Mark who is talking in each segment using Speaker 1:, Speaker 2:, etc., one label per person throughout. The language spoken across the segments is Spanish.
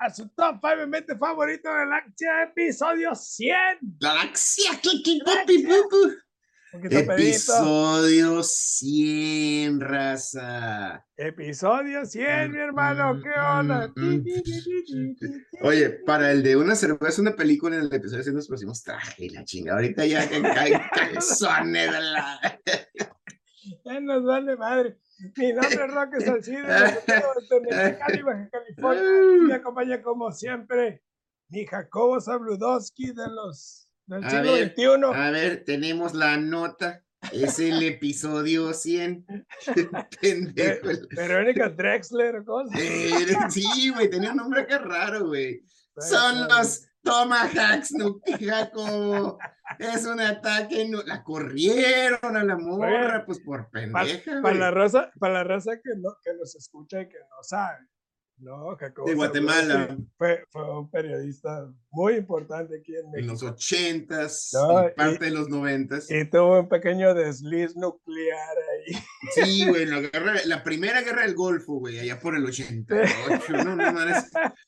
Speaker 1: a su top 5 mente favorito de Galaxia, episodio 100.
Speaker 2: Galaxia, Episodio 100, raza.
Speaker 1: Episodio 100, mi hermano, ¿qué onda?
Speaker 2: Oye, para el de una cerveza, una película en el episodio 100 nos pusimos traje la chinga. Ahorita ya caen calzones de la.
Speaker 1: Ya nos vale madre. Mi nombre es Roque Salcido, de Mexicali, Baja California. Me acompaña como siempre mi Jacobo Zabludowski de los del siglo XXI.
Speaker 2: A ver, tenemos la nota. Es el episodio 100.
Speaker 1: Pendejo. Verónica Drexler, cosa.
Speaker 2: sí, güey, tenía un nombre que raro, güey. Son los Tomahawks, no, Jacobo es un ataque, no, la corrieron a la morra, pues por pendeja.
Speaker 1: Para, la raza, para la raza que no, que nos escucha y que no sabe. No, Jacobo
Speaker 2: de Guatemala.
Speaker 1: Fue, fue, un periodista muy importante aquí en México.
Speaker 2: En los ochentas, parte de los noventas.
Speaker 1: Y tuvo un pequeño desliz nuclear ahí.
Speaker 2: Sí, güey, la, la primera guerra del Golfo, güey, allá por el 88. no, no, no,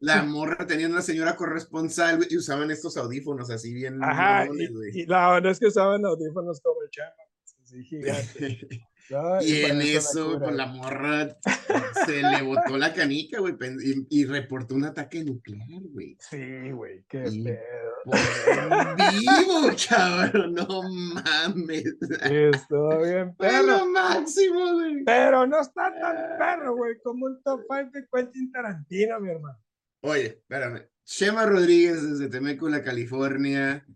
Speaker 2: la morra tenía una señora corresponsal y usaban estos audífonos así bien.
Speaker 1: Ajá, y, la verdad es que usaban audífonos como el chama, así gigante.
Speaker 2: y, en eso, con la morra, se le botó la canica, güey, y, reportó un ataque nuclear, güey.
Speaker 1: Sí, güey, qué pedo.
Speaker 2: vivo, cabrón, no mames.
Speaker 1: Estuvo bien perro.
Speaker 2: lo máximo, güey.
Speaker 1: Pero no está tan perro, güey, como un top 5 de Quentin Tarantino, mi hermano.
Speaker 2: Oye, espérame. Shema Rodríguez desde Temecula, California.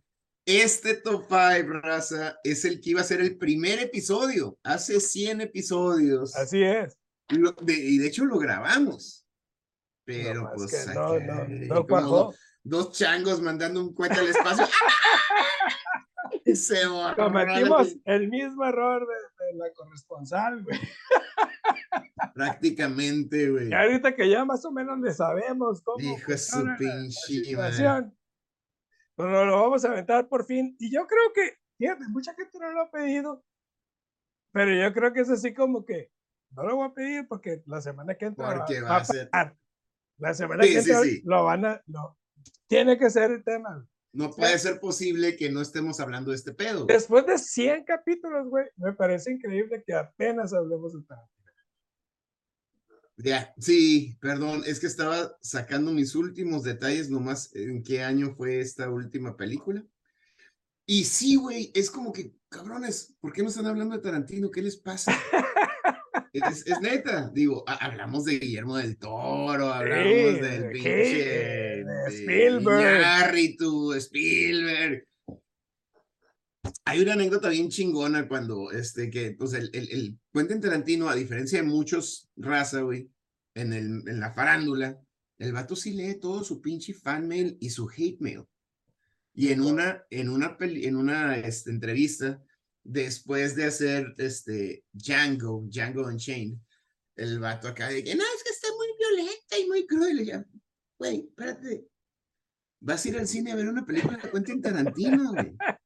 Speaker 2: Este top 5, raza, es el que iba a ser el primer episodio, hace 100 episodios.
Speaker 1: Así es.
Speaker 2: y de hecho lo grabamos. Pero pues.
Speaker 1: no, no, no,
Speaker 2: dos changos mandando un cuento al espacio. Se
Speaker 1: Cometimos el mismo error de, la corresponsal, güey.
Speaker 2: Prácticamente, güey.
Speaker 1: Y ahorita que ya más o menos le sabemos cómo.
Speaker 2: Hijo su pinche,
Speaker 1: Pero lo vamos a aventar por fin. Y yo creo que, fíjate, mucha gente no lo ha pedido. Pero yo creo que es así como que no lo voy a pedir porque la semana que entra.
Speaker 2: Porque va, a ser.
Speaker 1: La semana que entra lo van a. No, tiene que ser el tema.
Speaker 2: No puede ser posible que no estemos hablando de este pedo.
Speaker 1: Después de 100 capítulos, güey, me parece increíble que apenas hablemos de Tarantino.
Speaker 2: Ya, sí, perdón, es que estaba sacando mis últimos detalles nomás en qué año fue esta última película. Y sí, güey, es como que, cabrones, ¿por qué no están hablando de Tarantino? ¿Qué les pasa? Es, neta, digo, hablamos de Guillermo del Toro, hablamos del pinche
Speaker 1: Spielberg.
Speaker 2: Spielberg. Hay una anécdota bien chingona cuando, este, que, pues, el, el, el Quentin Tarantino, a diferencia de muchos raza, güey, en, el, en la farándula, el vato sí lee todo su pinche fan mail y su hate mail. Y en una, en una, en una este, entrevista, después de hacer este Django, Django Unchained, el vato acá de que no, es que está muy violenta y muy cruel. Y ya, güey, espérate. Vas a ir al cine a ver una película de Quentin Tarantino, güey.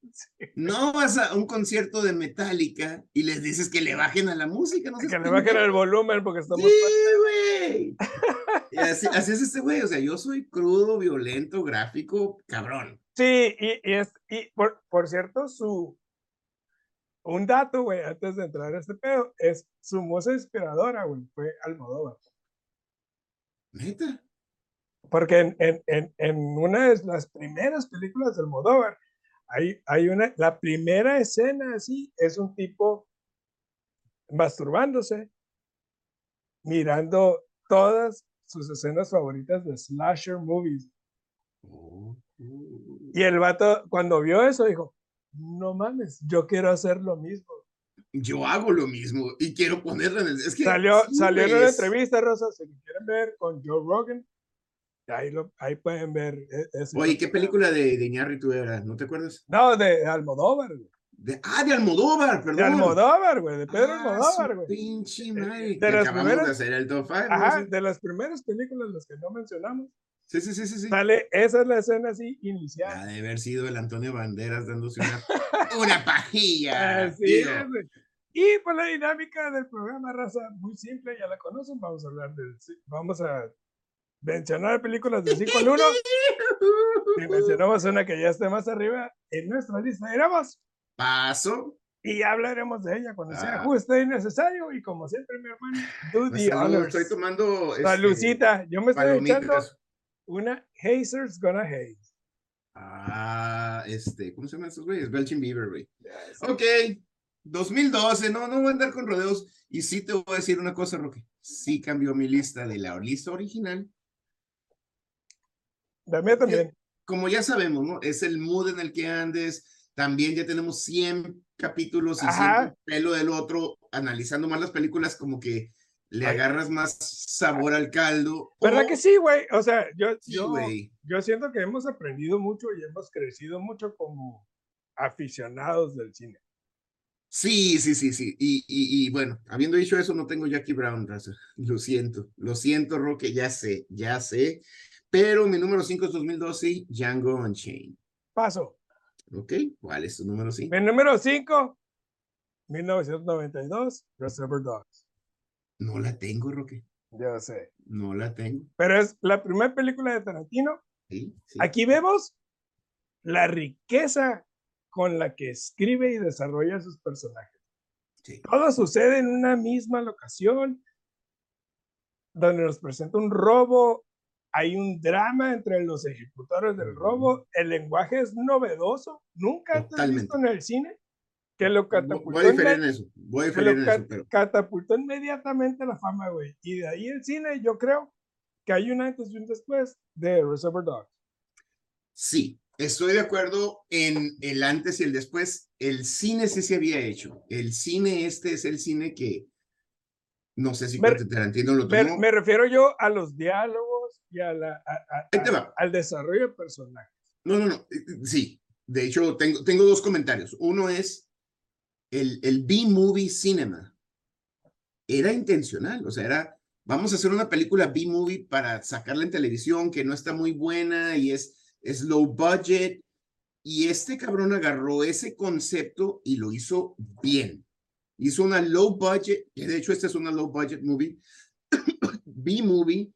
Speaker 2: No vas a un concierto de Metallica y les dices que le bajen a la música, no
Speaker 1: Que le bajen al volumen porque estamos.
Speaker 2: Sí, güey. así, así, es este güey. O sea, yo soy crudo, violento, gráfico, cabrón.
Speaker 1: Sí, y, y, es, y por, por cierto, su, un dato, güey, antes de entrar a este pedo, es su musa inspiradora, güey, fue Almodóvar.
Speaker 2: ¿Neta?
Speaker 1: Porque en, en, en, en, una de las primeras películas de Almodóvar, hay, hay una, la primera escena así, es un tipo masturbándose, mirando todas sus escenas favoritas de slasher movies.
Speaker 2: Oh.
Speaker 1: Y el vato, cuando vio eso, dijo, no mames, yo quiero hacer lo mismo.
Speaker 2: Yo hago lo mismo y quiero ponerlo en el... Es que
Speaker 1: salió, salió en una entrevista, Rosa, si quieren ver con Joe Rogan, ahí, lo, ahí pueden ver. E,
Speaker 2: Oye, ¿qué película de, de Iñárritu era? ¿No te acuerdas?
Speaker 1: No, de Almodóvar.
Speaker 2: De, ah, de Almodóvar, perdón.
Speaker 1: De Almodóvar, güey, de Pedro ah, Almodóvar, güey.
Speaker 2: Pinche madre.
Speaker 1: De, las primeras,
Speaker 2: de hacer el top five,
Speaker 1: Ajá, de las primeras películas, las que no mencionamos.
Speaker 2: Sí, sí, sí, sí. sí.
Speaker 1: Sale, esa es la escena así inicial.
Speaker 2: Ha de haber sido el Antonio Banderas dándose una, una pajilla.
Speaker 1: Así es, Y pues la dinámica del programa Raza, muy simple, ya la conocen. Vamos a hablar del. Vamos a mencionar películas de 5 al 1. Si mencionamos una que ya esté más arriba en nuestra lista, iremos.
Speaker 2: Paso.
Speaker 1: Y hablaremos de ella cuando sea
Speaker 2: Ah.
Speaker 1: justo y necesario. Y como siempre, mi hermano, do the
Speaker 2: Salud. Estoy tomando. este,
Speaker 1: Salucita, yo me estoy echando una Hazer's Gonna Haze.
Speaker 2: Ah, este, ¿cómo se llaman estos güeyes? Belching Beaver, güey.
Speaker 1: Ya, sí.
Speaker 2: Ok, 2012, no, no voy a andar con rodeos. Y sí te voy a decir una cosa, Roque. Sí cambió mi lista de la lista original.
Speaker 1: La mía también.
Speaker 2: Como ya sabemos, ¿no? Es el mood en el que andes. También ya tenemos 100 capítulos y
Speaker 1: Ajá.
Speaker 2: siempre pelo del otro, analizando más las películas, como que le
Speaker 1: Ay.
Speaker 2: agarras más sabor al caldo.
Speaker 1: ¿Verdad
Speaker 2: o-
Speaker 1: que sí, güey? O sea, yo,
Speaker 2: Sí,
Speaker 1: yo, yo siento que hemos aprendido mucho y hemos crecido mucho como aficionados del cine.
Speaker 2: Sí, sí, sí, sí. Y, y, y bueno, habiendo dicho eso, no tengo Jackie Brown, raza. Lo siento, lo siento, Roque, ya sé, ya sé. Pero mi número 5 es 2012, Django Unchained.
Speaker 1: Paso.
Speaker 2: ¿Ok? ¿Cuál es tu número 5?
Speaker 1: Mi número 5, 1992, Reservoir Dogs.
Speaker 2: No la tengo, Roque.
Speaker 1: Yo sé.
Speaker 2: No la tengo.
Speaker 1: Pero es la primera película de Tarantino.
Speaker 2: Sí, sí.
Speaker 1: Aquí vemos la riqueza con la que escribe y desarrolla sus personajes.
Speaker 2: sí.
Speaker 1: Todo sucede en una misma locación, donde nos presenta un robo, hay un drama entre los ejecutores del robo, el lenguaje es novedoso, nunca antes visto en el cine, que lo catapultó,
Speaker 2: voy a diferir en eso. Voy a
Speaker 1: que
Speaker 2: diferir
Speaker 1: lo
Speaker 2: en
Speaker 1: ca-
Speaker 2: eso, pero
Speaker 1: catapultó inmediatamente la fama, güey. Y de ahí el cine, yo creo que hay un antes y un después de Reservoir Dogs.
Speaker 2: sí, estoy de acuerdo en el antes y el después. El cine sí se había hecho. El cine este es el cine que no sé si
Speaker 1: Me-
Speaker 2: Tarantino lo
Speaker 1: Me,
Speaker 2: tomó.
Speaker 1: me refiero yo a los diálogos y a la, a- al desarrollo de personajes.
Speaker 2: No, no, no. Sí. De hecho, tengo, tengo dos comentarios. Uno es el, el B-movie cinema. Era intencional, o sea, era, vamos a hacer una película B-movie para sacarla en televisión que no está muy buena y es, es low budget. Y este cabrón agarró ese concepto y lo hizo bien. Hizo una low budget, que de hecho esta es una low budget movie, B-movie,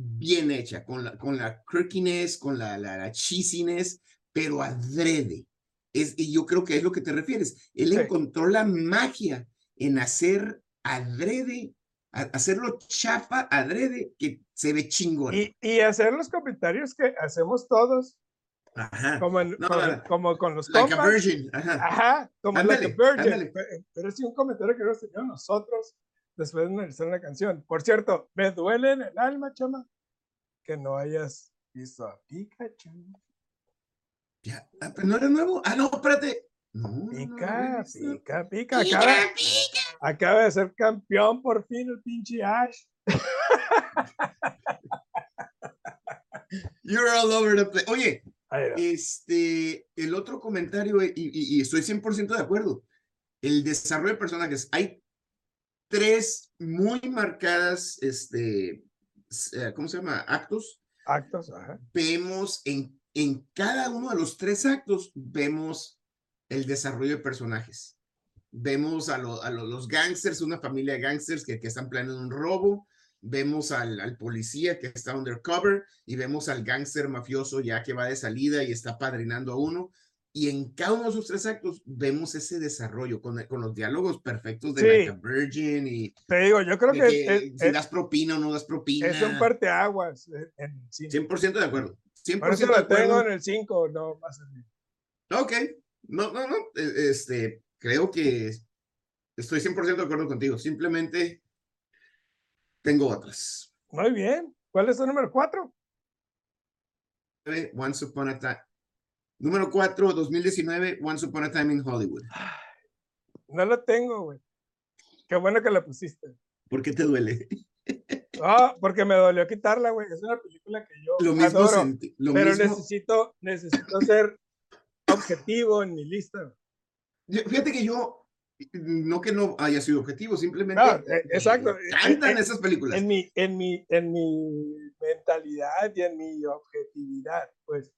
Speaker 2: bien hecha, con la, con la quirkiness, con la, la, la cheesiness, pero adrede. Es, y yo creo que es lo que te refieres. Él
Speaker 1: Sí.
Speaker 2: encontró la magia en hacer adrede, a- hacerlo chapa adrede, que se ve chingón.
Speaker 1: Y, y hacer los comentarios que hacemos todos,
Speaker 2: Ajá.
Speaker 1: como, en-
Speaker 2: No, no.
Speaker 1: como con los
Speaker 2: Like a
Speaker 1: compas.
Speaker 2: virgin. Ajá.
Speaker 1: Ajá, como
Speaker 2: Ándale,
Speaker 1: like a virgin.
Speaker 2: ándale.
Speaker 1: Pe- Pero es un comentario que hemos tenido nosotros después de analizar la canción. Por cierto, me duele en el alma, chama, que no hayas visto a Pikachu.
Speaker 2: Ya, ah, pero no era nuevo. Ah, no, espérate. No, no, no
Speaker 1: Pica, pica, pica.
Speaker 2: Pica,
Speaker 1: Acaba,
Speaker 2: pica.
Speaker 1: acaba de ser campeón por fin el pinche Ash.
Speaker 2: You're all over the place. Oye. Este, el otro comentario, y, y- y estoy 100% de acuerdo, el desarrollo de personajes. Hay tres muy marcadas, este, eh, ¿cómo se llama? Actos.
Speaker 1: Actos, ajá.
Speaker 2: Vemos en, en cada uno de los tres actos, vemos el desarrollo de personajes. Vemos a, lo- a lo- los gangsters, una familia de gangsters que, que están planeando un robo. Vemos al, al policía que está undercover y vemos al gángster mafioso ya que va de salida y está padrinando a uno. Y en cada uno de esos tres actos vemos ese desarrollo con, con los diálogos perfectos de
Speaker 1: Sí.
Speaker 2: Like a Virgin y
Speaker 1: Te digo, yo creo
Speaker 2: de
Speaker 1: que,
Speaker 2: que
Speaker 1: es,
Speaker 2: si
Speaker 1: es-
Speaker 2: das propina o no das propina.
Speaker 1: es un parteaguas en, en el cine.
Speaker 2: 100% de acuerdo. 100%
Speaker 1: Por eso
Speaker 2: de
Speaker 1: lo tengo
Speaker 2: acuerdo.
Speaker 1: en el 5, no más el-
Speaker 2: Ok, no, no, no, e- este, creo que estoy 100% de acuerdo contigo, simplemente tengo otras.
Speaker 1: Muy bien. ¿Cuál es tu número 4?
Speaker 2: Eh, Once Upon a Time. Número 4, 2019, Once Upon a Time in Hollywood.
Speaker 1: No lo tengo, güey. Qué bueno que la pusiste.
Speaker 2: ¿Por qué te duele?
Speaker 1: Ah, porque me dolió quitarla, güey. Es una película que yo
Speaker 2: Lo mismo
Speaker 1: adoro,
Speaker 2: sentí, lo
Speaker 1: pero
Speaker 2: mismo.
Speaker 1: necesito, necesito ser objetivo en mi lista.
Speaker 2: Yo- Fíjate que yo, no que no haya sido objetivo, simplemente.
Speaker 1: No, eh, exacto.
Speaker 2: me encantan
Speaker 1: Eh, eh,
Speaker 2: esas películas.
Speaker 1: En mi, en mi, en mi mentalidad y en mi objetividad, pues.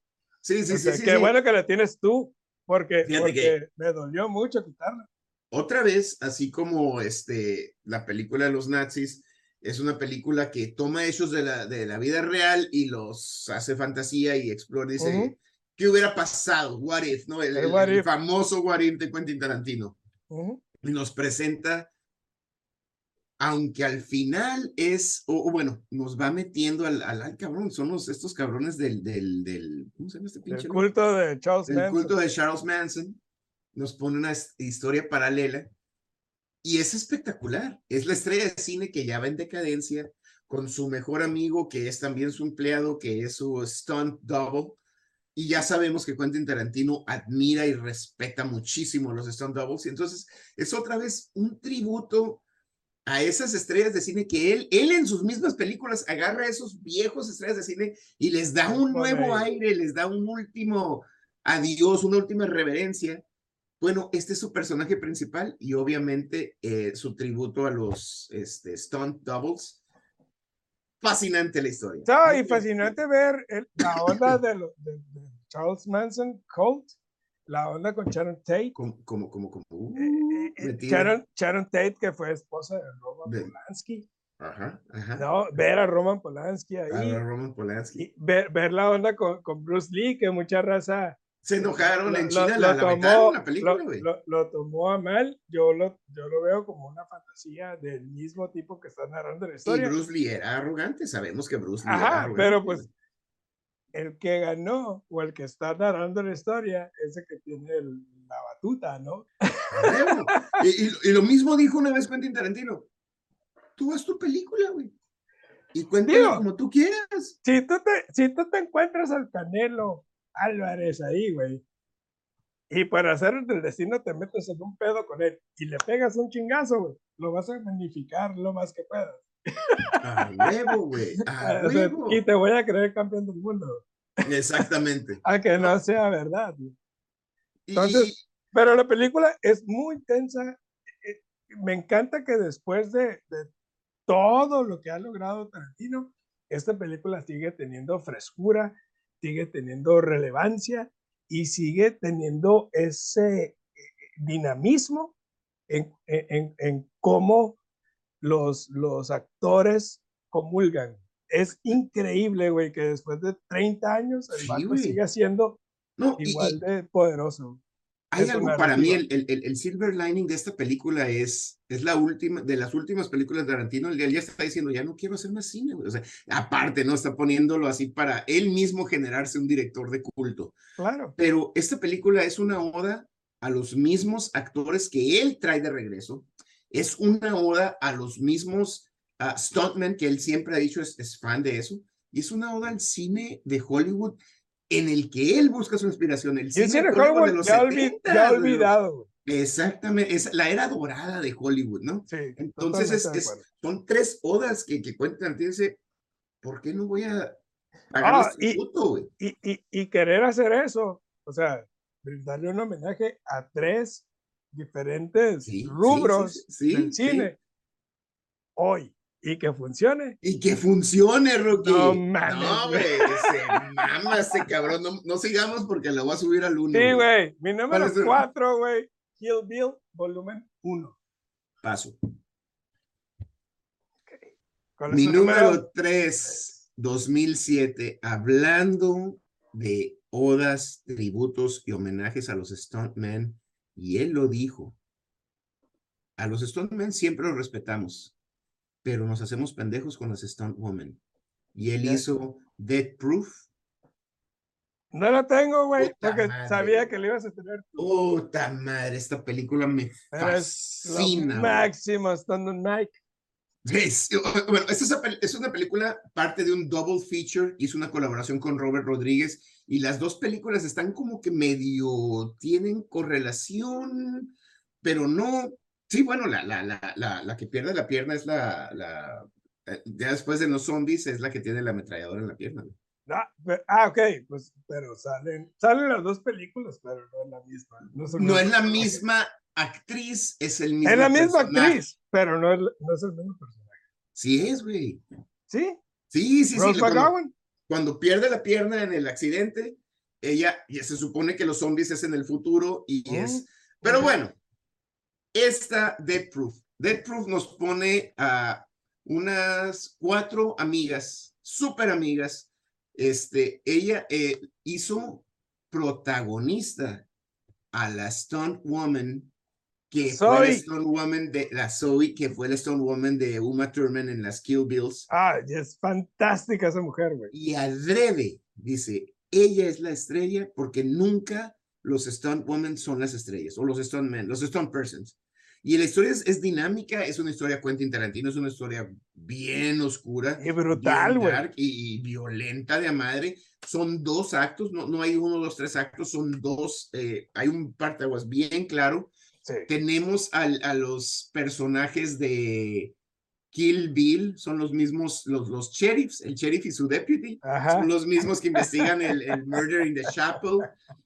Speaker 2: Sí, sí, sí,
Speaker 1: qué
Speaker 2: sí.
Speaker 1: bueno que la tienes tú, porque, porque
Speaker 2: que-
Speaker 1: me dolió mucho quitarla.
Speaker 2: otra vez, así como este, la película de los nazis, es una película que toma hechos de la, de la vida real y los hace fantasía y explora, dice, ¿qué hubiera pasado? What if, ¿no? El, famoso What if de Quentin Tarantino. Y nos presenta, aunque al final es, o, bueno, nos va metiendo al, al, cabrón, son los, estos cabrones del, del, del, ¿cómo se llama este pinche?
Speaker 1: El culto de Charles Manson.
Speaker 2: El culto de Charles Manson nos pone una historia paralela y es espectacular. Es la estrella de cine que ya va en decadencia con su mejor amigo, que es también su empleado, que es su stunt double. Y ya sabemos que Quentin Tarantino admira y respeta muchísimo los stunt doubles. Y entonces es otra vez un tributo a esas estrellas de cine que él, él en sus mismas películas agarra a esos viejos estrellas de cine y les da un nuevo aire, les da un último adiós, una última reverencia. Bueno, este es su personaje principal y obviamente eh, su tributo a los este, stunt doubles. Fascinante la historia.
Speaker 1: y fascinante ver la onda de, Charles Manson, Colt, la onda con Sharon Tate.
Speaker 2: Como, como, como, como.
Speaker 1: Eh, eh, Sharon, Sharon, Tate, que fue esposa de Roman Polanski.
Speaker 2: Ajá, ajá.
Speaker 1: No, ver a Roman Polanski ahí.
Speaker 2: A Roman Polanski.
Speaker 1: ver, ver la onda con, con Bruce Lee, que mucha raza
Speaker 2: se enojaron en China, lo, la, tomó, la película,
Speaker 1: güey. Lo, tomó a mal, yo lo, yo lo veo como una fantasía del mismo tipo que está narrando la historia.
Speaker 2: Y Bruce Lee era arrogante, sabemos que Bruce Lee
Speaker 1: Ajá,
Speaker 2: era arrogante.
Speaker 1: pero pues el que ganó o el que está narrando la historia es el que tiene la batuta, ¿no?
Speaker 2: y, y, lo mismo dijo una vez Quentin Tarantino. Tú haz tu película, güey. Y cuéntalo como tú quieras.
Speaker 1: Si tú, te, si tú te encuentras al Canelo Álvarez ahí, güey. Y para hacer el destino te metes en un pedo con él y le pegas un chingazo, güey. Lo vas a magnificar lo más que puedas.
Speaker 2: A huevo, güey. A huevo.
Speaker 1: Y te voy a creer campeón del mundo.
Speaker 2: Exactamente.
Speaker 1: A que no sea verdad. Entonces, pero la película es muy tensa. Eh, me encanta que después de, de todo lo que ha logrado Tarantino, esta película sigue teniendo frescura, sigue teniendo relevancia y sigue teniendo ese eh, dinamismo en, en, en cómo los, los actores comulgan. Es increíble, güey, que después de 30 años el sí, sigue siendo igual de poderoso.
Speaker 2: Hay algo para mí, el, el, el, silver lining de esta película es, es la última, de las últimas películas de Tarantino, él ya está diciendo, ya no quiero hacer más cine, O sea, aparte, ¿no? Está poniéndolo así para él mismo generarse un director de culto.
Speaker 1: Claro.
Speaker 2: Pero esta película es una oda a los mismos actores que él trae de regreso. Es una oda a los mismos uh, stuntmen que él siempre ha dicho es, es fan de eso. Y es una oda al cine de Hollywood en el que él busca su inspiración. El cine,
Speaker 1: de los ya, 70, ya olvidado.
Speaker 2: Exactamente, es la era dorada de Hollywood, ¿no?
Speaker 1: Sí.
Speaker 2: Entonces es, son tres odas que, que cuentan, dice, ¿por qué no voy a pagar
Speaker 1: ah, este y, y, y, y, querer hacer eso, o sea, darle un homenaje a tres diferentes rubros del cine hoy y que funcione.
Speaker 2: Y que funcione, Rocky.
Speaker 1: No mames.
Speaker 2: No, güey. Se mama este cabrón. No, no, sigamos porque lo voy a subir al uno.
Speaker 1: Sí, güey. Mi número cuatro, güey. Kill Bill, volumen uno.
Speaker 2: Paso. Okay. Mi número tres, 2007, hablando de odas, tributos y homenajes a los Stuntmen. Y él lo dijo. A los Stuntmen siempre los respetamos pero nos hacemos pendejos con las Stunt Woman. Y él hizo Dead Proof.
Speaker 1: No la tengo, güey, porque sabía que le ibas a tener.
Speaker 2: Puta madre, esta película me fascina.
Speaker 1: Máximo Stunt Mike.
Speaker 2: Es, bueno, esta es una película parte de un double feature, hizo una colaboración con Robert Rodríguez y las dos películas están como que medio tienen correlación, pero no Sí, bueno, la, la, la, la, que pierde la pierna es la, la, eh, ya después de los zombies es la que tiene la ametralladora en la pierna.
Speaker 1: Ah, ah, ok, pues, pero salen, salen las dos películas, pero no es la misma.
Speaker 2: No, es la misma actriz, es el mismo
Speaker 1: Es la misma actriz, pero no es, no es el mismo personaje.
Speaker 2: Sí es, güey.
Speaker 1: ¿Sí?
Speaker 2: Sí, sí, sí. Cuando, pierde la pierna en el accidente, ella, ya se supone que los zombies es en el futuro y es... Oh, pero bueno, esta Dead Proof. Dead Proof nos pone a unas cuatro amigas, súper amigas. Este, ella eh, hizo protagonista a la Stunt Woman que fue la Stone Woman de la Zoe, que fue la Stone Woman de Uma Thurman en las Kill Bills.
Speaker 1: Ah, es fantástica esa mujer, güey.
Speaker 2: Y adrede, dice, ella es la estrella porque nunca los Stunt Women son las estrellas, o los Stunt Men, los Stunt Persons. Y la historia es, dinámica, es una historia Quentin Tarantino, es una historia bien oscura.
Speaker 1: Y brutal, güey.
Speaker 2: Y, y, violenta de a madre. Son dos actos, no, no hay uno, dos, tres actos, son dos. Eh, hay un parteaguas bien claro tenemos a los personajes de Kill Bill, son los mismos, los, los sheriffs, el sheriff y su deputy, son los mismos que investigan el, el, murder in the chapel.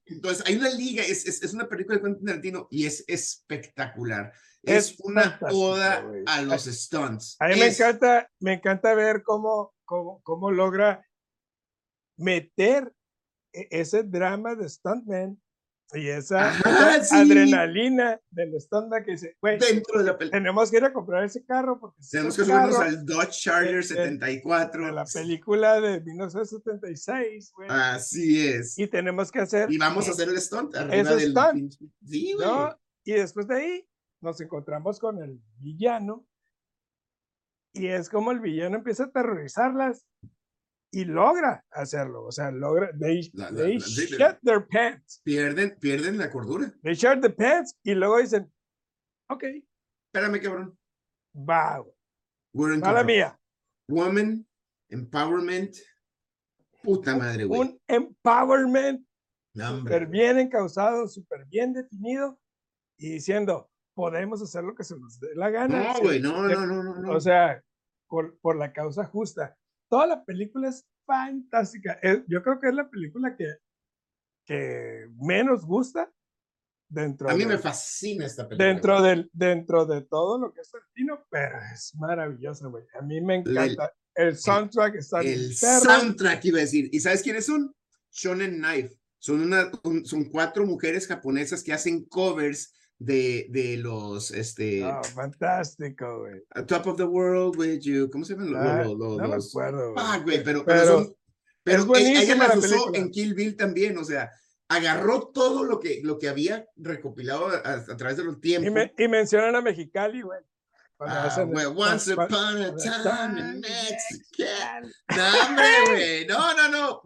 Speaker 2: Entonces, hay una liga, es, es, una película de Quentin Tarantino y es espectacular. Es, una oda a los stunts.
Speaker 1: A mí me encanta, me encanta ver cómo, cómo, cómo logra meter e, ese drama de stuntman y esa, adrenalina del estándar que dice, güey,
Speaker 2: dentro de la
Speaker 1: tenemos que ir a comprar ese carro porque
Speaker 2: tenemos que subirnos al Dodge Charger 74
Speaker 1: de la película de 1976, güey.
Speaker 2: Así es.
Speaker 1: Y tenemos que hacer
Speaker 2: y vamos a hacer el stunt
Speaker 1: arriba del stunt, sí, güey. ¿no? Y después de ahí nos encontramos con el villano y es como el villano empieza a aterrorizarlas y logra hacerlo, o sea, logra, they, they shut their pants.
Speaker 2: Pierden, pierden la cordura.
Speaker 1: They shut the pants y luego dicen, ok.
Speaker 2: Espérame, cabrón.
Speaker 1: Va. Mala mía.
Speaker 2: Woman, empowerment, puta madre, güey.
Speaker 1: Un empowerment súper bien encausado, súper bien definido y diciendo, podemos hacer lo que se nos dé la gana.
Speaker 2: No, güey, no, no, no, no, no.
Speaker 1: O sea, por, por la causa justa toda la película es fantástica. yo creo que es la película que, que menos gusta dentro
Speaker 2: A mí me fascina esta película.
Speaker 1: Dentro, del, dentro de todo lo que es Tarantino, pero es maravillosa, güey. A mí me encanta. El, soundtrack está
Speaker 2: El soundtrack iba a decir. ¿Y sabes quiénes son? Shonen Knife. Son, una, son cuatro mujeres japonesas que hacen covers de, de los, este...
Speaker 1: Oh, fantástico, güey.
Speaker 2: Top of the World with you, ¿cómo se llaman? Ah,
Speaker 1: los, no me acuerdo.
Speaker 2: Ah, güey, pero, pero, son, pero ella las usó en Kill Bill también, o sea, agarró todo lo que, lo que había recopilado a, través de los tiempos.
Speaker 1: Y, me, y mencionan a Mexicali, güey.
Speaker 2: Ah, once upon a time in Mexico. No, güey. No, no, no.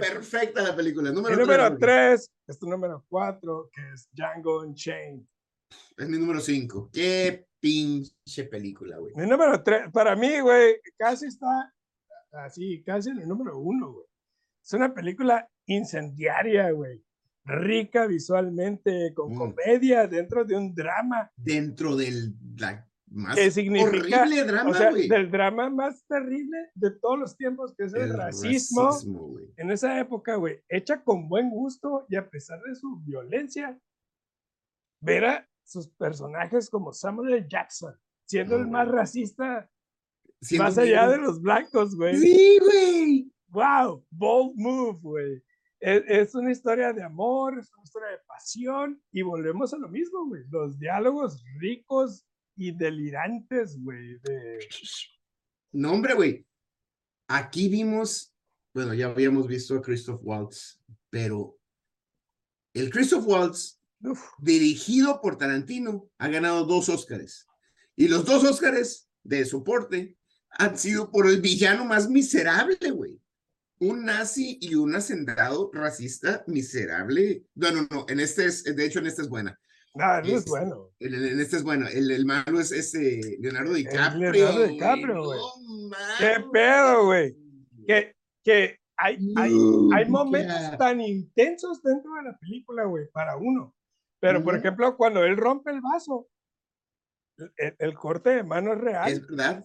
Speaker 2: Perfecta la película. Número,
Speaker 1: número tres, es tu número cuatro, que es Django Unchained.
Speaker 2: Es mi número 5. Qué pinche película, güey.
Speaker 1: Mi número 3, para mí, güey, casi está así, casi en el número 1, güey. Es una película incendiaria, güey. Rica visualmente, con mm. comedia, dentro de un drama.
Speaker 2: Dentro del más
Speaker 1: significa, horrible drama, o sea, del drama más terrible de todos los tiempos, que es el, racismo. racismo en esa época, güey, hecha con buen gusto y a pesar de su violencia, ver a sus personajes como Samuel L. Jackson, siendo el más racista, más allá de los blancos, güey.
Speaker 2: Sí, güey.
Speaker 1: Wow, bold move, güey. Es, una historia de amor, es una historia de pasión y volvemos a lo mismo, güey. Los diálogos ricos y delirantes, güey. De...
Speaker 2: No, hombre, güey. Aquí vimos, bueno, ya habíamos visto a Christoph Waltz, pero el Christoph Waltz dirigido por Tarantino, ha ganado dos Óscares. Y los dos Óscares de soporte han sido por el villano más miserable, güey. Un nazi y un hacendado racista miserable. No, no, no, en este es, de hecho en este es buena.
Speaker 1: Ah, no es, este, bueno.
Speaker 2: En, este es bueno. El, el malo es ese Leonardo DiCaprio.
Speaker 1: Leonardo DiCaprio, güey. Qué pedo, güey. Que, que hay, hay, hay momentos tan intensos dentro de la película, güey, para uno. Pero, por ejemplo, cuando él rompe el vaso, el, corte de mano es real.
Speaker 2: Es verdad.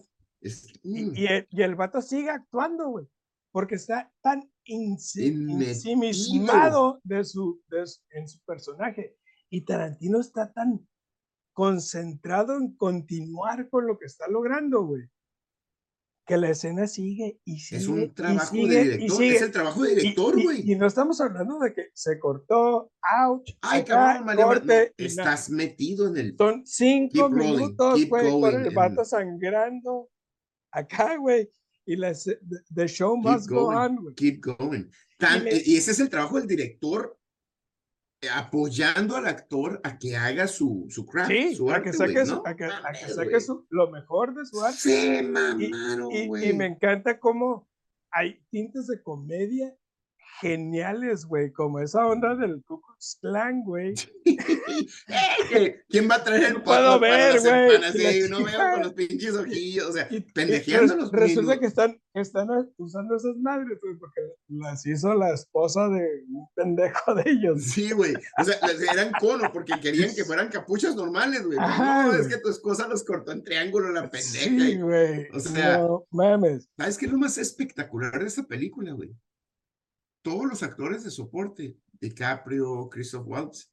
Speaker 1: Mm. y, el, y, el, vato sigue actuando, güey, porque está tan ensimismado de su, en su personaje. Y Tarantino está tan concentrado en continuar con lo que está logrando, güey. Que la escena sigue y sigue.
Speaker 2: Es un trabajo
Speaker 1: y sigue,
Speaker 2: de
Speaker 1: y
Speaker 2: director.
Speaker 1: sigue.
Speaker 2: Es el trabajo de director,
Speaker 1: Y- y-
Speaker 2: güey.
Speaker 1: Y, no estamos hablando de que se cortó, ouch,
Speaker 2: Ay, cabrón, María,
Speaker 1: corte, y
Speaker 2: estás metido en el.
Speaker 1: son cinco
Speaker 2: Keep
Speaker 1: minutos, güey, con el vato sangrando acá, güey. Y la, the, show
Speaker 2: Keep
Speaker 1: must go
Speaker 2: going,
Speaker 1: on, güey.
Speaker 2: Keep going. Tan- y ese es el trabajo del director, apoyando al actor a que haga su, su craft,
Speaker 1: Sí,
Speaker 2: su
Speaker 1: a que saque, su,
Speaker 2: ¿no?
Speaker 1: a que, a que
Speaker 2: Mames,
Speaker 1: saque su, lo mejor de su arte.
Speaker 2: Se mamaron,
Speaker 1: Y, y me encanta cómo hay tintes de comedia geniales, güey, como esa onda del Ku Klux Klan, güey.
Speaker 2: Eh, ¿Quién va a traer el
Speaker 1: No puedo ver, güey,
Speaker 2: Sí, no veo con los pinches ojillos, o sea,
Speaker 1: Y- y
Speaker 2: pendejeando
Speaker 1: res-
Speaker 2: los
Speaker 1: Resulta que están, están usando esas madres, güey, porque las hizo la esposa de un pendejo de ellos.
Speaker 2: Sí, güey. O sea, eran cono porque querían que fueran capuchas normales, güey. No, es que tu esposa los cortó en triángulo la pendeja.
Speaker 1: Sí, güey.
Speaker 2: o sea-
Speaker 1: no mames.
Speaker 2: ¿Sabes qué es lo más espectacular de esta película, güey? Todos los actores de soporte, DiCaprio, Christoph Waltz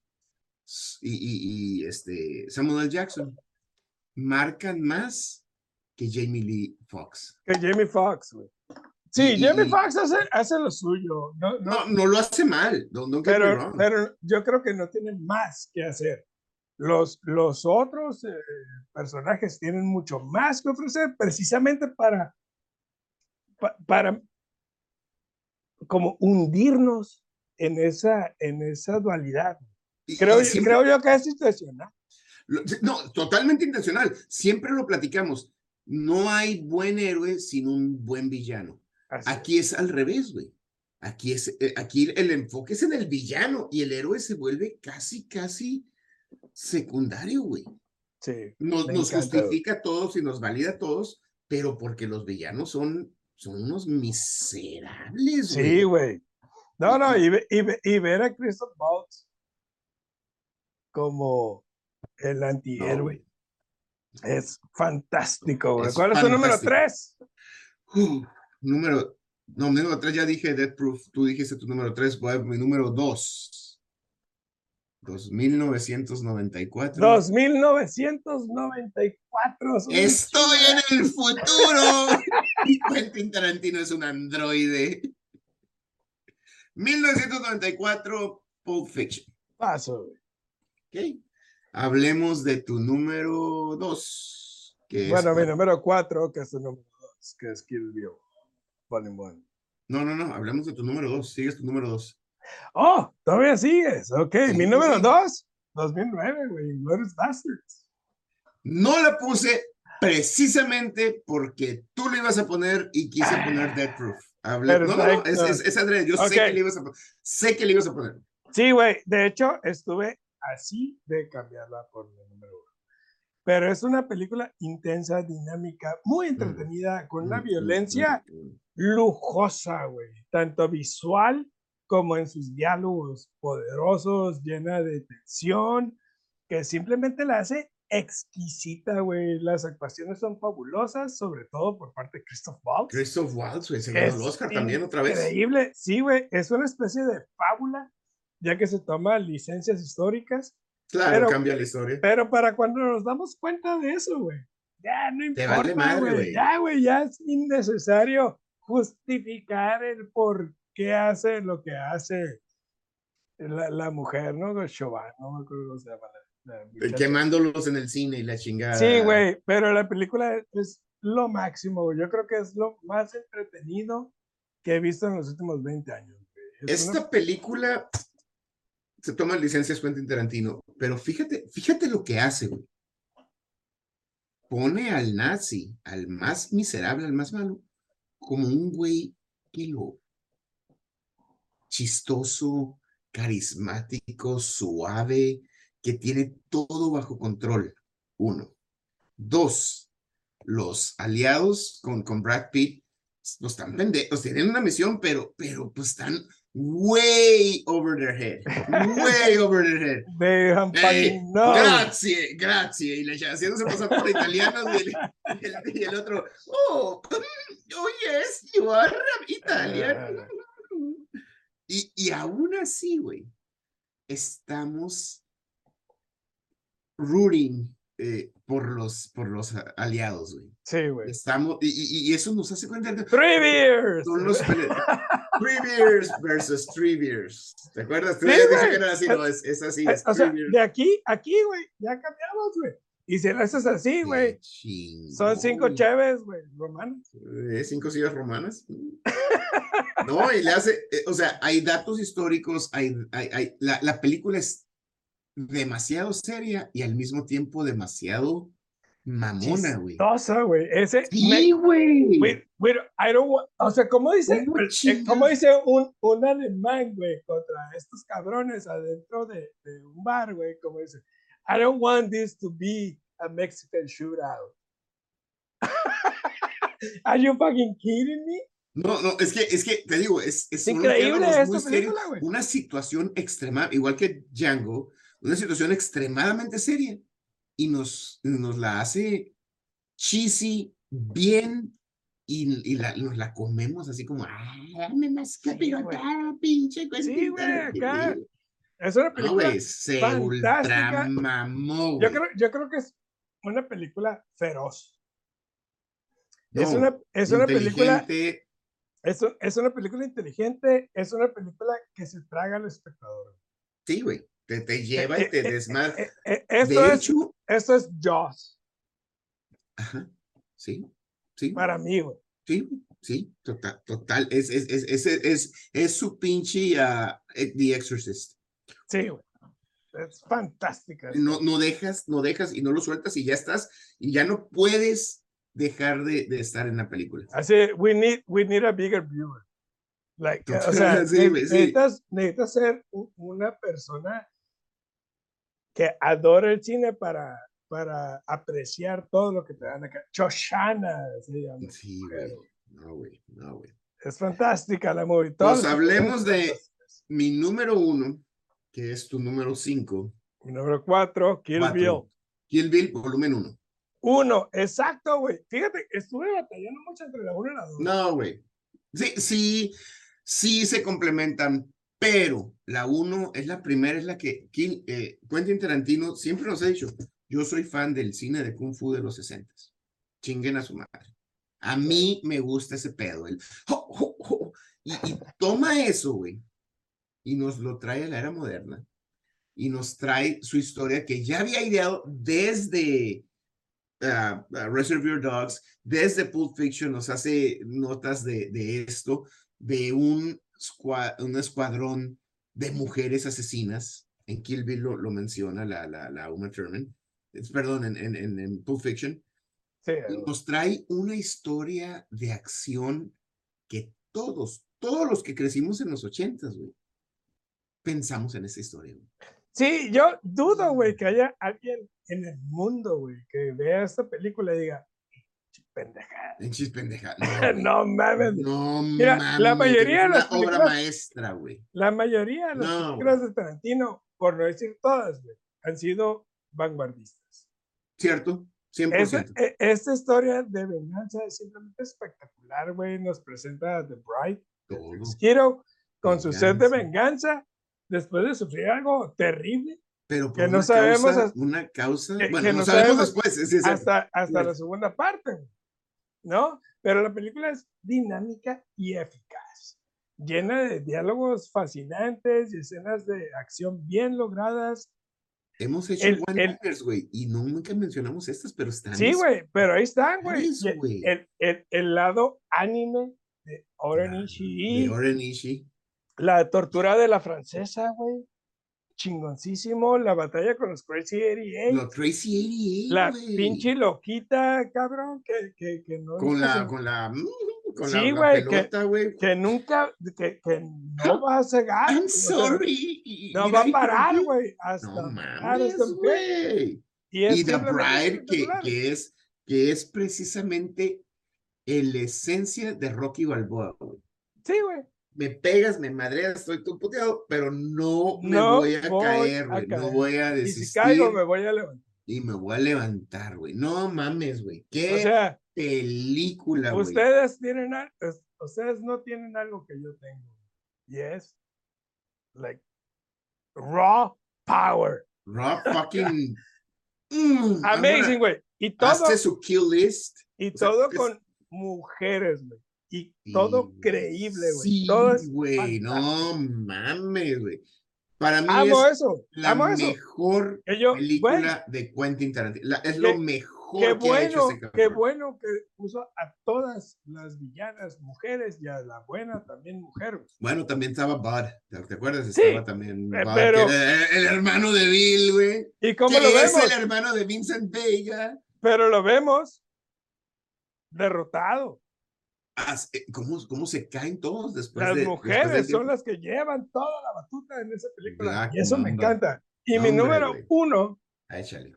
Speaker 2: y, y- y, este, Samuel L. Jackson, marcan más que Jamie Lee Fox.
Speaker 1: Que Jamie Foxx, güey. Sí,
Speaker 2: Y-
Speaker 1: Jamie Foxx hace, hace lo suyo. No, no,
Speaker 2: No, no lo hace mal, get me
Speaker 1: pero, pero yo creo que no tiene más que hacer. Los, los otros eh, personajes tienen mucho más que ofrecer precisamente para, pa- para como hundirnos en esa, en esa dualidad.
Speaker 2: Y-
Speaker 1: Creo,
Speaker 2: y siempre-
Speaker 1: creo yo que es intencional.
Speaker 2: No, totalmente intencional. Siempre lo platicamos. No hay buen héroe sin un buen villano.
Speaker 1: Así.
Speaker 2: Aquí es al revés, güey. Aquí es, eh, aquí el enfoque es en el villano y el héroe se vuelve casi, casi secundario, güey.
Speaker 1: Sí.
Speaker 2: Nos, justifica a todos y nos valida a todos, pero porque los villanos son, son unos miserables, güey.
Speaker 1: Sí, güey. No, no, y, y, y ver a Christoph Waltz como el antihéroe es fantástico, güey.
Speaker 2: Es
Speaker 1: ¿Cuál es tu número
Speaker 2: fantástico.
Speaker 1: tres?
Speaker 2: Uh, número, no, número tres ya dije Death Proof. Tú dijiste tu número tres, voy a mi número dos. 2994.
Speaker 1: 2994. son un
Speaker 2: Estoy en el futuro. Y Quentin Tarantino es un androide. 1994, Pulp Fiction.
Speaker 1: Paso.
Speaker 2: Ok. Hablemos de tu número dos. Que es
Speaker 1: Bueno, mi número cuatro, que es el número dos, que es Kill Bill. Volume one.
Speaker 2: No, no, no. Hablemos de tu número dos. Sigues tu número dos.
Speaker 1: Oh, todavía sigues. Ok,
Speaker 2: Sí,
Speaker 1: mi número
Speaker 2: sí.
Speaker 1: dos, 2009, güey. Glorious Bastards.
Speaker 2: No la puse precisamente porque tú le ibas a poner y quise poner Dead Proof. Hable- no, no, no, es, es, es adrede, Yo sé
Speaker 1: Ok.
Speaker 2: que le ibas a poner. Sé que le ibas a poner.
Speaker 1: Sí, güey. De hecho, estuve así de cambiarla por mi número uno. Pero es una película intensa, dinámica, muy entretenida, con una
Speaker 2: Mm, mm,
Speaker 1: violencia
Speaker 2: mm.
Speaker 1: lujosa, güey. Tanto visual como en sus diálogos poderosos, llena de tensión, que simplemente la hace exquisita, güey. Las actuaciones son fabulosas, sobre todo por parte de Christoph Waltz.
Speaker 2: Christoph Waltz, güey, se ganó el Oscar también otra vez.
Speaker 1: Increíble, sí, güey. Es una especie de fábula, ya que se toma licencias históricas,
Speaker 2: Claro,
Speaker 1: pero-
Speaker 2: cambia la historia.
Speaker 1: pero para cuando nos damos cuenta de eso, güey, ya no
Speaker 2: vale
Speaker 1: importa, güey.
Speaker 2: güey.
Speaker 1: Ya, güey, ya es innecesario justificar el por qué hace lo que hace la, la mujer, ¿no? Chauvin, no me acuerdo cómo se llama. la- la
Speaker 2: Eh. Quemándolos en el cine y la chingada.
Speaker 1: Sí, güey, pero la película es lo máximo, güey. Yo creo que es lo más entretenido que he visto en los últimos 20 años. Es una-
Speaker 2: Esta película se toma licencias Quentin Tarantino, pero fíjate, fíjate lo que hace, güey. Pone al nazi, al más miserable, al más malo, como un güey que lo chistoso, carismático, suave, que tiene todo bajo control. Uno. Dos, los aliados con, con Brad Pitt, pues están pendejos, tienen una misión, pero, pero pues están way over their head, way over their head.
Speaker 1: Dejan
Speaker 2: Ey,
Speaker 1: pan- no,
Speaker 2: grazie, grazie. Y le haciéndose pasar por italianos y el, y el- y el otro, oh, oh yes, you are Italian. Y, y aún así, güey, estamos rooting eh, por los, por los aliados, güey.
Speaker 1: Sí, güey.
Speaker 2: Estamos, y, y, eso nos hace cuenta. De,
Speaker 1: Three beers.
Speaker 2: Son los Three beers versus three beers. ¿Te acuerdas? Tú sí, dices que era así, no, es, es así. Es
Speaker 1: o sea, de aquí, aquí, güey, ya cambiamos, güey. Y si lo haces así, güey. Son cinco chaves, güey, romanas.
Speaker 2: ¿Eh, ¿Cinco sillas romanas? no, y le hace, eh, o sea, hay datos históricos, hay, hay, hay la, la película es demasiado seria y al mismo tiempo demasiado mamona, güey.
Speaker 1: Chistosa, güey. Ese.
Speaker 2: Sí, güey.
Speaker 1: Güey, I don't want, o sea, ¿cómo dice, eh, ¿cómo dice un, un alemán, güey, contra estos cabrones adentro de, de un bar, güey? Como dice, I don't want this to be a Mexican shootout. Are you fucking kidding me?
Speaker 2: No, no, es que, es que te digo, es, es
Speaker 1: increíble esta película,
Speaker 2: güey. Una situación extrema, igual que Django, una situación extremadamente seria y nos, nos la hace cheesy, bien, y, y la, nos la comemos así como, ¡ay, dame más que pirotada, pinche!
Speaker 1: Sí, güey, acá. Es una película no, se fantástica.
Speaker 2: Mamó,
Speaker 1: yo, creo, yo creo que es una película feroz. No, es una, es una película. Es, es una película inteligente, es una película que se traga al espectador.
Speaker 2: Sí, güey te, te lleva y te desmadra.
Speaker 1: esto, de es, hecho, esto es Jaws.
Speaker 2: Ajá, sí, sí.
Speaker 1: Para mí, güey.
Speaker 2: Sí, sí, total, total. Es, es, es, es, es, es su pinche uh, The Exorcist.
Speaker 1: Sí, güey. Es fantástica.
Speaker 2: No, no dejas, no dejas y no lo sueltas y ya estás, y ya no puedes dejar de, de estar en la película.
Speaker 1: Así, we need, we need a bigger viewer. Like, o sea, sí, necesitas, sí. necesitas ser una persona que adora el cine para, para apreciar todo lo que te dan acá. Choshana se llama.
Speaker 2: Sí, güey. No, güey. No, güey.
Speaker 1: Es fantástica la movie.
Speaker 2: Pues hablemos de mi número uno, que es tu número cinco.
Speaker 1: Mi número cuatro, Kill cuatro. Bill.
Speaker 2: Kill Bill, volumen uno.
Speaker 1: Uno, exacto, güey. Fíjate, estuve batallando mucho entre la uno y la dos.
Speaker 2: No, güey. Sí, sí, sí se complementan, pero la uno es la primera, es la que eh, Quentin Tarantino siempre nos ha dicho, yo soy fan del cine de Kung Fu de los 60. Chinguen a su madre. A mí me gusta ese pedo. El, Y, y, toma eso, güey, y nos lo trae a la era moderna. Y nos trae su historia que ya había ideado desde uh, uh, Reservoir Dogs, desde Pulp Fiction, nos hace notas de, de esto, de un un escuadrón de mujeres asesinas. En Kill Bill lo, lo menciona la, la, la Uma Thurman. Perdón, en, en, en, en Pulp Fiction.
Speaker 1: Sí,
Speaker 2: nos trae una historia de acción que todos, todos los que crecimos en los ochentas, güey, pensamos en esa historia. Güey.
Speaker 1: Sí, yo dudo, güey, que haya alguien en el mundo, güey, que vea esta película y diga, pendejada.
Speaker 2: Pinches pendejadas.
Speaker 1: No, no, mames.
Speaker 2: No
Speaker 1: Mira,
Speaker 2: mames.
Speaker 1: la mayoría de las
Speaker 2: obra
Speaker 1: películas-
Speaker 2: maestra, güey.
Speaker 1: La mayoría de las
Speaker 2: No,
Speaker 1: películas de Tarantino, por no decir todas, güey, han sido vanguardistas.
Speaker 2: ¿Cierto? 100%.
Speaker 1: Esa- e- esta historia de venganza es simplemente espectacular, güey. Nos presenta a The
Speaker 2: Todo.
Speaker 1: Hero, con su sed de
Speaker 2: Venganza.
Speaker 1: Después de sufrir algo terrible,
Speaker 2: Pero por
Speaker 1: que no sabemos
Speaker 2: causa,
Speaker 1: hasta-
Speaker 2: una causa,
Speaker 1: que-
Speaker 2: bueno,
Speaker 1: que
Speaker 2: no,
Speaker 1: no
Speaker 2: sabemos,
Speaker 1: sabemos
Speaker 2: después, es, es-
Speaker 1: hasta, hasta
Speaker 2: sí.
Speaker 1: la segunda parte, ¿no? Pero la película es dinámica y eficaz, llena de diálogos fascinantes y escenas de acción bien logradas.
Speaker 2: hemos hecho
Speaker 1: el-
Speaker 2: one güey, y nunca mencionamos estas, pero están.
Speaker 1: Sí, güey, pero ahí están, güey. el-. El, el, lado anime de Oren
Speaker 2: De
Speaker 1: Ishii,
Speaker 2: Oren Ishii.
Speaker 1: La tortura de la francesa, güey. Chingoncísimo, la batalla con los Crazy 88.
Speaker 2: Lo Crazy 88,
Speaker 1: La pinche loquita, cabrón, que, que, que no.
Speaker 2: Con la,
Speaker 1: se-
Speaker 2: con la, mm, con
Speaker 1: Sí,
Speaker 2: la, la
Speaker 1: güey, que-
Speaker 2: pelota, güey.
Speaker 1: que nunca, que, que no va a cegar.
Speaker 2: I'm sorry.
Speaker 1: No va a parar, güey. Hasta
Speaker 2: No mames, güey.
Speaker 1: Y,
Speaker 2: The Bride, que, que, es, que es precisamente la esencia de Rocky Balboa, güey.
Speaker 1: Sí, güey.
Speaker 2: Me pegas, me madreas, estoy todo puteado, pero no me
Speaker 1: No
Speaker 2: voy a
Speaker 1: voy
Speaker 2: caer,
Speaker 1: a
Speaker 2: güey. No
Speaker 1: caer.
Speaker 2: voy a
Speaker 1: Y
Speaker 2: desistir
Speaker 1: si caigo, me voy a levantar.
Speaker 2: y me voy a levantar, güey. No mames, güey. Qué
Speaker 1: O sea,
Speaker 2: película, güey.
Speaker 1: ustedes tienen, al- es- ustedes no tienen algo que yo tengo. Y es, like, raw power.
Speaker 2: Raw fucking. mm,
Speaker 1: Amazing, güey. Y todo,
Speaker 2: Hazte su kill list.
Speaker 1: y
Speaker 2: sea,
Speaker 1: todo
Speaker 2: es-
Speaker 1: con mujeres, güey. Y todo creíble, güey.
Speaker 2: Sí,
Speaker 1: todo es
Speaker 2: güey, no mames, güey. Para mí
Speaker 1: Amo
Speaker 2: es
Speaker 1: eso,
Speaker 2: la
Speaker 1: amo
Speaker 2: mejor
Speaker 1: yo,
Speaker 2: película de Quentin Tarantino. La- es lo mejor
Speaker 1: qué
Speaker 2: que ha hecho
Speaker 1: bueno,
Speaker 2: ese
Speaker 1: qué bueno que puso a todas las villanas mujeres y a la buena también mujer. güey.
Speaker 2: Bueno, también estaba Bud, ¿te acuerdas?
Speaker 1: Sí,
Speaker 2: Estaba también
Speaker 1: eh,
Speaker 2: Bud,
Speaker 1: pero-
Speaker 2: que era el hermano de Bill, güey.
Speaker 1: ¿Y cómo lo
Speaker 2: es
Speaker 1: vemos?
Speaker 2: el hermano de Vincent Vega.
Speaker 1: Pero lo vemos derrotado.
Speaker 2: Eh, ¿Cómo, ¿Cómo se caen todos después
Speaker 1: Las
Speaker 2: de después del
Speaker 1: mujeres son las que llevan toda la batuta en esa película.
Speaker 2: Black
Speaker 1: y eso me encanta. Y
Speaker 2: No,
Speaker 1: mi
Speaker 2: hombre,
Speaker 1: número
Speaker 2: güey.
Speaker 1: uno,
Speaker 2: Échale,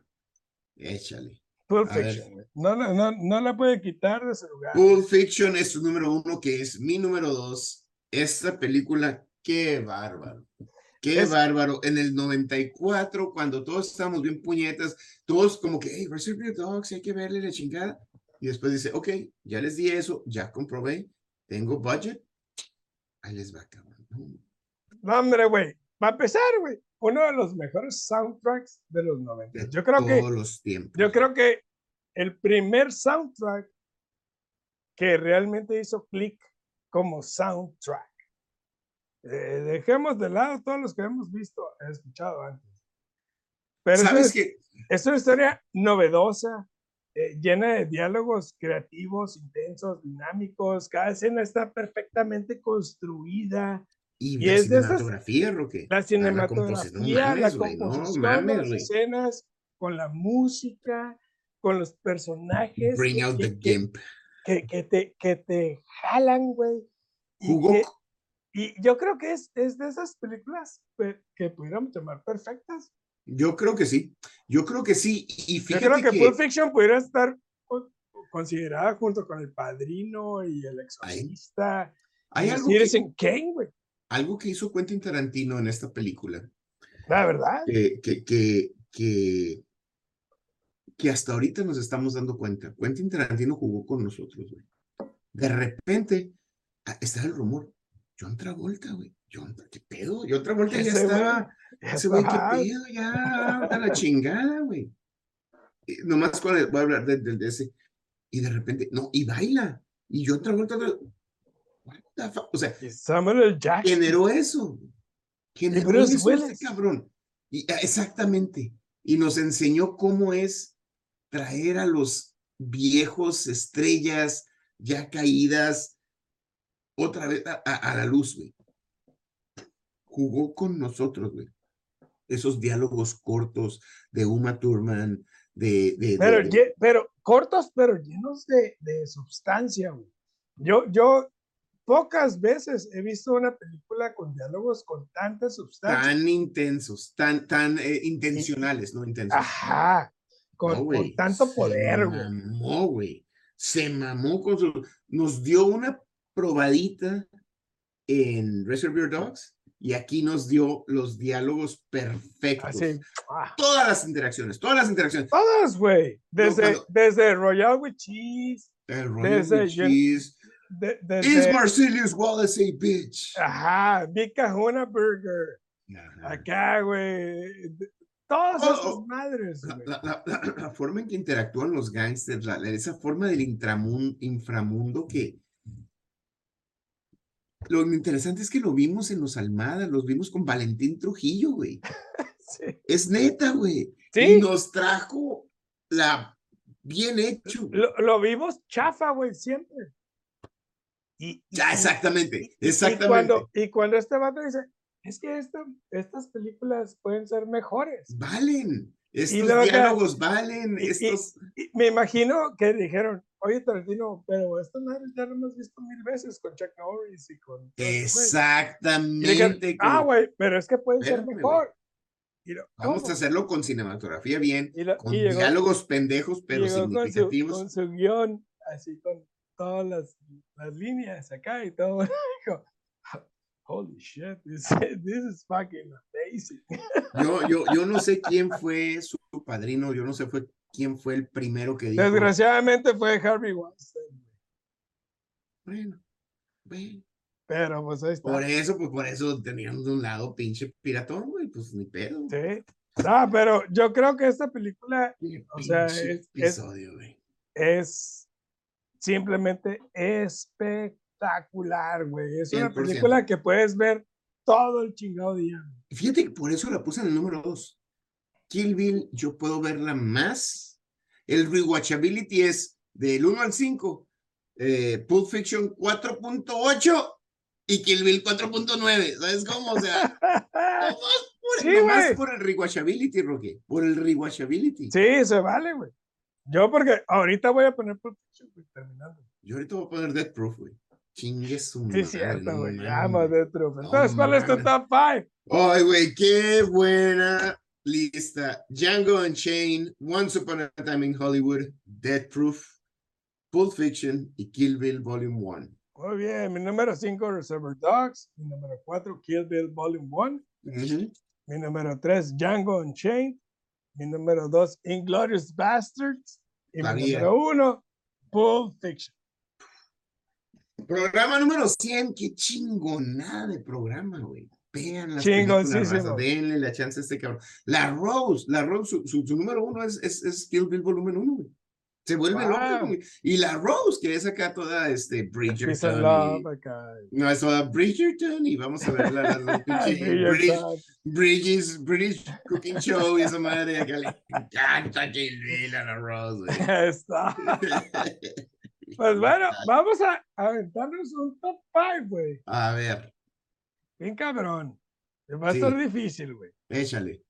Speaker 2: échale.
Speaker 1: Pulp. Fiction. No, la- no, no la puede quitar de su lugar.
Speaker 2: Pulp Fiction es su número uno, que es mi número dos. Esta película, qué bárbaro. Qué
Speaker 1: Es-
Speaker 2: bárbaro. En el 94, cuando todos estábamos bien puñetas, todos como que, hey, Reservoir Dogs, hay que verle la chingada. Y después dice, ok, ya les di eso, ya comprobé, tengo budget. Ahí les va, cabrón.
Speaker 1: No, hombre, güey. Va a empezar, güey. Uno de los mejores soundtracks de los 90.
Speaker 2: De
Speaker 1: Yo creo que
Speaker 2: todos los tiempos.
Speaker 1: Yo creo que el primer soundtrack que realmente hizo click como soundtrack. Eh, dejemos de lado todos los que hemos visto, escuchado antes. Pero es,
Speaker 2: ¿Sabes
Speaker 1: una-
Speaker 2: qué?
Speaker 1: es una historia novedosa, eh, llena de diálogos creativos, intensos, dinámicos. Cada escena está perfectamente construida.
Speaker 2: Y,
Speaker 1: y
Speaker 2: la
Speaker 1: es de esas-
Speaker 2: cinematografía, Roque.
Speaker 1: La
Speaker 2: Ah, composi-
Speaker 1: cinematografía, la
Speaker 2: mames, no
Speaker 1: composición,
Speaker 2: mames,
Speaker 1: las
Speaker 2: güey.
Speaker 1: escenas, con la música, con los personajes.
Speaker 2: Bring
Speaker 1: que-
Speaker 2: out
Speaker 1: que-
Speaker 2: the gimp.
Speaker 1: que, que te, que te jalan, güey. Y, y yo creo que es, es de esas películas pe- que pudiéramos llamar perfectas.
Speaker 2: Yo creo que sí, yo creo que sí. Y
Speaker 1: Yo
Speaker 2: fíjate
Speaker 1: creo que,
Speaker 2: que,
Speaker 1: Pulp Fiction pudiera estar con- considerada junto con El Padrino y El Exorcista.
Speaker 2: hay
Speaker 1: y
Speaker 2: algo que,
Speaker 1: Kane, güey.
Speaker 2: algo que hizo Quentin Tarantino en esta película,
Speaker 1: La verdad.
Speaker 2: que, que, que, que, hasta ahorita nos estamos dando cuenta. Quentin Tarantino jugó con nosotros, güey. De repente, ah, está el rumor. John Travolta, güey. John, ¿qué pedo? John Travolta ya
Speaker 1: güey,
Speaker 2: estaba. Ese güey, ¿qué pedo? Ya, a la chingada, güey. Nomás con el, voy a hablar de, de ese. Y de repente, no, y baila. Y Travolta, what the fuck? o sea,
Speaker 1: Samuel. Jackson.
Speaker 2: generó eso. Generó eso este
Speaker 1: Willis.
Speaker 2: cabrón. Y, ah, exactamente. Y nos enseñó cómo es traer a los viejos estrellas ya caídas otra vez a, a- a la luz, güey. Jugó con nosotros, güey. Esos diálogos cortos de Uma Thurman, de... de-
Speaker 1: Pero,
Speaker 2: de-
Speaker 1: pero cortos, pero llenos de, de sustancia, güey. Yo, yo pocas veces he visto una película con diálogos con tanta sustancia.
Speaker 2: tan intensos, tan, tan eh, intencionales, no intensos.
Speaker 1: Ajá. Con,
Speaker 2: No,
Speaker 1: con tanto
Speaker 2: se
Speaker 1: poder, güey.
Speaker 2: mamó, güey. Se mamó con su. Nos dio una probadita en Reservoir Dogs y aquí nos dio los diálogos perfectos.
Speaker 1: Así. ah,
Speaker 2: Todas las interacciones, todas las interacciones.
Speaker 1: Todas, güey. Desde,
Speaker 2: cuando-
Speaker 1: desde Royal with Cheese.
Speaker 2: El Royal
Speaker 1: Desde
Speaker 2: with Cheese.
Speaker 1: de-
Speaker 2: Is
Speaker 1: desde,
Speaker 2: Marcellus Wallace a bitch?
Speaker 1: ajá. Big Cajuna Burger.
Speaker 2: Ajá.
Speaker 1: Acá, güey. Todas
Speaker 2: Oh,
Speaker 1: esas
Speaker 2: oh.
Speaker 1: madres,
Speaker 2: La, la- la- la forma en que interactúan los gangsters, esa forma del intramun- inframundo que... Lo interesante es que lo vimos en Los Almada, los vimos con Valentín Trujillo, güey.
Speaker 1: Sí.
Speaker 2: Es neta, güey.
Speaker 1: Sí.
Speaker 2: Y nos trajo la bien hecho.
Speaker 1: Lo, lo vimos chafa, güey, siempre. Y,
Speaker 2: Ya, exactamente,
Speaker 1: y- y
Speaker 2: exactamente.
Speaker 1: cuando, y cuando este vato dice, es que esta- estas películas pueden ser mejores.
Speaker 2: Valen. Estos
Speaker 1: luego
Speaker 2: diálogos valen.
Speaker 1: y- y-
Speaker 2: Estos...
Speaker 1: Y me imagino que dijeron, oye Tarantino, pero estas madres ya lo hemos visto mil veces con Chuck Norris y con... estos güeyes". Y le dijeron,
Speaker 2: Exactamente.
Speaker 1: ah, güey, pero es que pueden ser mejor. Lo-
Speaker 2: Vamos
Speaker 1: ¿cómo?
Speaker 2: a hacerlo con cinematografía bien,
Speaker 1: lo-
Speaker 2: con
Speaker 1: llegó-
Speaker 2: diálogos pendejos, pero
Speaker 1: llegó con su,
Speaker 2: significativos.
Speaker 1: con su guion, así con todas las, las líneas acá y todo. Dijo, holy shit, this, this is fucking amazing.
Speaker 2: Yo, yo, yo no sé quién fue su padrino, yo no sé fue quién fue el primero que dijo.
Speaker 1: Desgraciadamente fue Harvey Weinstein.
Speaker 2: Bueno, bueno,
Speaker 1: Pero pues ahí está.
Speaker 2: por eso, pues por eso teníamos de un lado pinche piratón, güey, pues ni pedo.
Speaker 1: Sí. Ah, pero yo creo que esta película O sea, es- es-
Speaker 2: episodio,
Speaker 1: es simplemente espectacular, güey. Es una
Speaker 2: 100%.
Speaker 1: película que puedes ver todo el chingado día.
Speaker 2: Fíjate que por eso la puse en el número dos. Kill Bill, yo puedo verla más. El rewatchability es del 1 al 5. Eh, Pulp Fiction 4.8 y Kill Bill 4.9. ¿Sabes cómo? O sea, nomás por,
Speaker 1: Sí,
Speaker 2: nomás por el rewatchability, Roque. Por el rewatchability.
Speaker 1: Sí, se vale, güey. Yo porque ahorita voy a poner Pulp Fiction, güey, terminando.
Speaker 2: Yo ahorita voy a poner Death Proof, güey. Chingue su
Speaker 1: Sí,
Speaker 2: madre,
Speaker 1: es cierto, güey. Llama de Trump. Entonces, ¿cuál es tu top 5?
Speaker 2: Ay, güey, qué buena lista. Django Unchained, Once Upon a Time in Hollywood, Death Proof, Pulp Fiction y Kill Bill Volume 1.
Speaker 1: Muy bien. Mi número 5, Reservoir Dogs. Mi número 4, Kill Bill Volume 1.
Speaker 2: Ujú.
Speaker 1: Mi número 3, Django Unchained. Mi número 2, Inglorious Bastards. Y mi
Speaker 2: Sabía.
Speaker 1: número 1, Pulp Fiction.
Speaker 2: Programa número 100, qué chingonada de programa, güey. Vean las raza, denle la chance a este cabrón. La Rose, la Rose, su, su- su número uno es, es, es Kill Bill Volumen 1, güey. Se vuelve
Speaker 1: Wow.
Speaker 2: güey. Y la Rose, que es acá toda, este, Bridgerton.
Speaker 1: Love
Speaker 2: y-. No, es toda Bridgerton y vamos a ver la, la, la pinche British,
Speaker 1: Bridgerton.
Speaker 2: British, British Cooking Show y esa madre acá le encanta Kill Bill a la Rose, güey.
Speaker 1: Está. Pues bueno, vamos a aventarnos un top 5, güey.
Speaker 2: A ver,
Speaker 1: Bien cabrón. Va a
Speaker 2: Sí.
Speaker 1: estar difícil, güey.
Speaker 2: échale.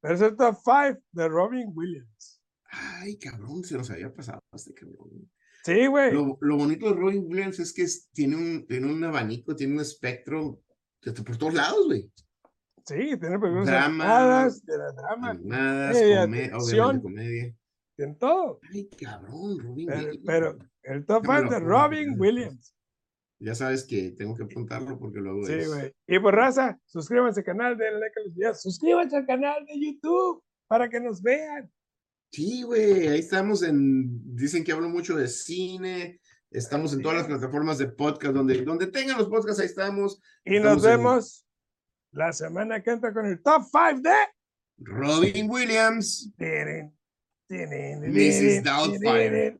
Speaker 1: Pero es el top 5 de Robin Williams.
Speaker 2: Ay, cabrón, se nos había pasado este cabrón.
Speaker 1: Sí, güey.
Speaker 2: Lo, lo bonito de Robin Williams es que es- tiene, un, tiene un abanico, tiene un espectro de- por todos lados, güey.
Speaker 1: Sí, tiene películas
Speaker 2: Drama.
Speaker 1: animadas, de la drama,
Speaker 2: Animadas,
Speaker 1: comedia,
Speaker 2: come-
Speaker 1: acción.
Speaker 2: obviamente comedia.
Speaker 1: Tiene todo.
Speaker 2: Ay, cabrón, Robin
Speaker 1: Pero,
Speaker 2: Williams.
Speaker 1: pero el top 5 de Robin
Speaker 2: ya.
Speaker 1: Williams.
Speaker 2: Ya sabes que tengo que apuntarlo porque luego
Speaker 1: Sí,
Speaker 2: es-
Speaker 1: güey. Y por raza, suscríbanse al canal, denle like a los videos. Suscríbanse al canal de YouTube para que nos vean.
Speaker 2: Sí, güey, ahí estamos en, dicen que hablo mucho de cine, estamos en todas las plataformas de podcast, donde, donde tengan los podcasts, ahí estamos.
Speaker 1: Y nos
Speaker 2: en-
Speaker 1: vemos la semana que entra con el top 5 de.
Speaker 2: Robin Williams.
Speaker 1: Tirin,
Speaker 2: This
Speaker 1: is
Speaker 2: Doubtfire.